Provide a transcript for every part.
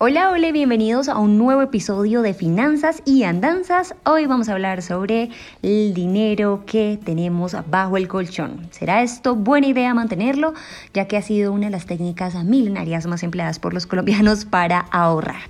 Hola, hola, bienvenidos a un nuevo episodio de Finanzas y Andanzas. Hoy vamos a hablar sobre el dinero que tenemos bajo el colchón. ¿Será esto buena idea mantenerlo? Ya que ha sido una de las técnicas milenarias más empleadas por los colombianos para ahorrar.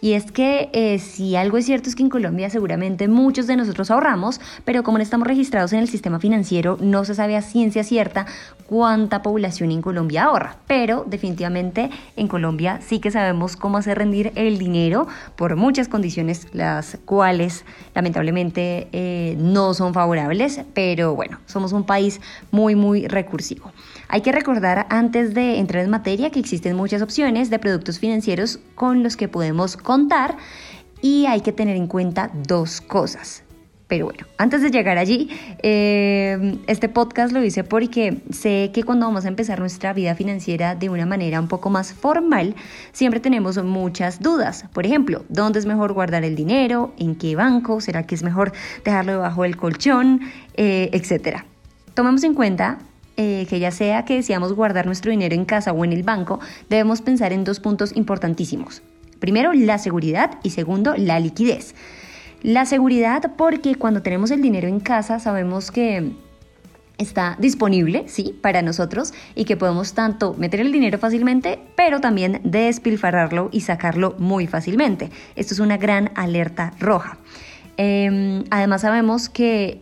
Y es que eh, si algo es cierto es que en Colombia seguramente muchos de nosotros ahorramos, pero como no estamos registrados en el sistema financiero, no se sabe a ciencia cierta cuánta población en Colombia ahorra. Pero definitivamente en Colombia sí que sabemos cómo hacer rendir el dinero por muchas condiciones, las cuales lamentablemente eh, no son favorables, pero bueno, somos un país muy, muy recursivo. Hay que recordar antes de entrar en materia que existen muchas opciones de productos financieros con los que podemos contar y hay que tener en cuenta dos cosas. Pero bueno, antes de llegar allí, eh, este podcast lo hice porque sé que cuando vamos a empezar nuestra vida financiera de una manera un poco más formal, siempre tenemos muchas dudas. Por ejemplo, ¿dónde es mejor guardar el dinero? ¿En qué banco? ¿Será que es mejor dejarlo debajo del colchón? Eh, etcétera. Tomemos en cuenta eh, que ya sea que deseamos guardar nuestro dinero en casa o en el banco, debemos pensar en dos puntos importantísimos. Primero, la seguridad y segundo, la liquidez. La seguridad porque cuando tenemos el dinero en casa sabemos que está disponible, sí, para nosotros y que podemos tanto meter el dinero fácilmente, pero también despilfarrarlo y sacarlo muy fácilmente. Esto es una gran alerta roja. Em, además sabemos que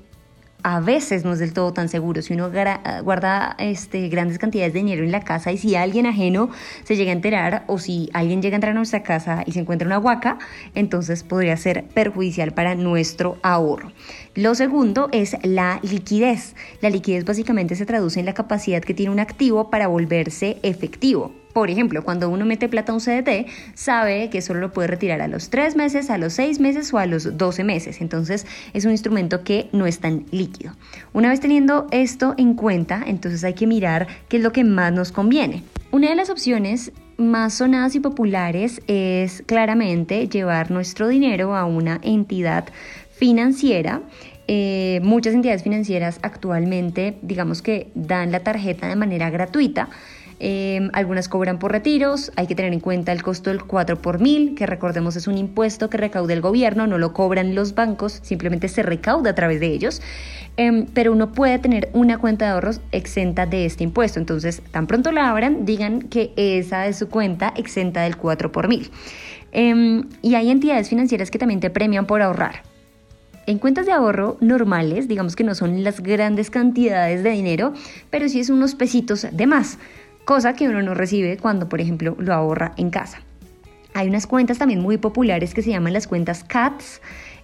a veces no es del todo tan seguro. Si uno guarda este, grandes cantidades de dinero en la casa y si alguien ajeno se llega a enterar o si alguien llega a entrar a nuestra casa y se encuentra una huaca, entonces podría ser perjudicial para nuestro ahorro. Lo segundo es la liquidez. La liquidez básicamente se traduce en la capacidad que tiene un activo para volverse efectivo. Por ejemplo, cuando uno mete plata a un CDT, sabe que solo lo puede retirar a los 3 meses, a los 6 meses o a los 12 meses. Entonces es un instrumento que no es tan líquido. Una vez teniendo esto en cuenta, entonces hay que mirar qué es lo que más nos conviene. Una de las opciones más sonadas y populares es claramente llevar nuestro dinero a una entidad financiera eh, muchas entidades financieras actualmente, digamos que dan la tarjeta de manera gratuita. Em, algunas cobran por retiros, hay que tener en cuenta el costo del 4 por mil, que recordemos es un impuesto que recauda el gobierno, no lo cobran los bancos, simplemente se recauda a través de ellos. Em, pero uno puede tener una cuenta de ahorros exenta de este impuesto. Entonces, tan pronto la abran, digan que esa es su cuenta exenta del 4 por mil. Em, y hay entidades financieras que también te premian por ahorrar. En cuentas de ahorro normales, digamos que no son las grandes cantidades de dinero, pero sí es unos pesitos de más cosa que uno no recibe cuando, por ejemplo, lo ahorra en casa. Hay unas cuentas también muy populares que se llaman las cuentas CATS.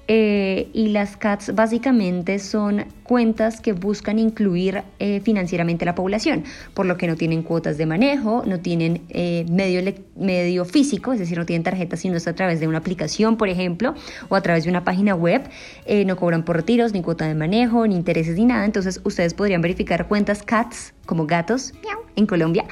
Eh, y las CATS básicamente son cuentas que buscan incluir eh, financieramente a la población, por lo que no tienen cuotas de manejo, no tienen eh, medio, medio físico, es decir, no tienen tarjetas sino es a través de una aplicación, por ejemplo, o a través de una página web, no cobran por retiros, ni cuota de manejo, ni intereses, ni nada. Entonces ustedes podrían verificar cuentas CATS como gatos en Colombia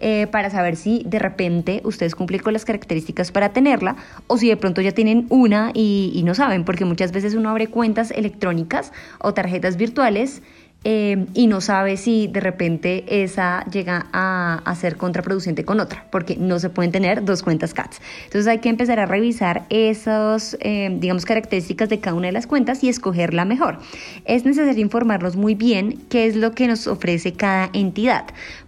eh, para saber si de repente ustedes cumplen con las características para tenerla o si de pronto ya tienen una y no saben, porque muchas veces uno abre cuentas electrónicas o tarjetas virtuales eh, y no sabe si de repente esa llega a, ser contraproducente con otra, porque no se pueden tener dos cuentas CATS. Entonces hay que empezar a revisar esas, eh, digamos, características de cada una de las cuentas y escoger la mejor. Es necesario informarnos muy bien qué es lo que nos ofrece cada entidad,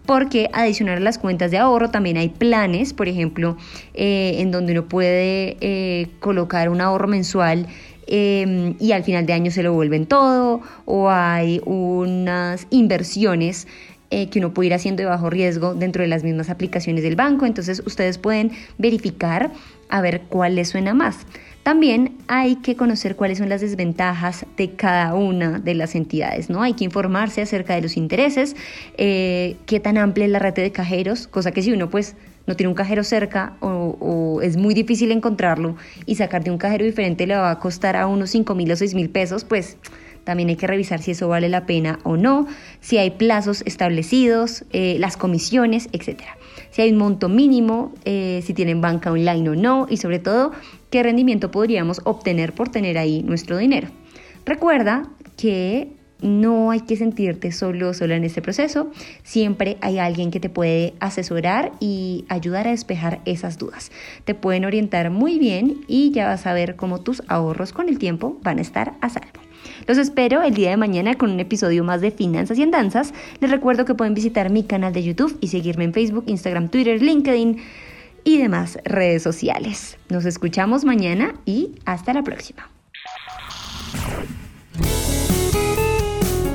porque adicional a las cuentas de ahorro también hay planes, por ejemplo, eh, en donde uno puede colocar un ahorro mensual Em, y al final de año se lo vuelven todo o hay unas inversiones eh, que uno puede ir haciendo de bajo riesgo dentro de las mismas aplicaciones del banco. Entonces ustedes pueden verificar a ver cuál les suena más. También hay que conocer cuáles son las desventajas de cada una de las entidades, ¿no? Hay que informarse acerca de los intereses, eh, qué tan amplia es la red de cajeros, cosa que si uno pues no tiene un cajero cerca o, es muy difícil encontrarlo y sacar de un cajero diferente le va a costar a unos 5 mil o 6 mil pesos, pues También hay que revisar si eso vale la pena o no, si hay plazos establecidos, eh, las comisiones, etc. Si hay un monto mínimo, eh, si tienen banca online o no y sobre todo qué rendimiento podríamos obtener por tener ahí nuestro dinero. Recuerda que no hay que sentirte solo, solo en este proceso. Siempre hay alguien que te puede asesorar y ayudar a despejar esas dudas. Te pueden orientar muy bien y ya vas a ver cómo tus ahorros con el tiempo van a estar a salvo. Los espero el día de mañana con un episodio más de Finanzas y Andanzas. Les recuerdo que pueden visitar mi canal de YouTube y seguirme en Facebook, Instagram, Twitter, LinkedIn y demás redes sociales. Nos escuchamos mañana y hasta la próxima.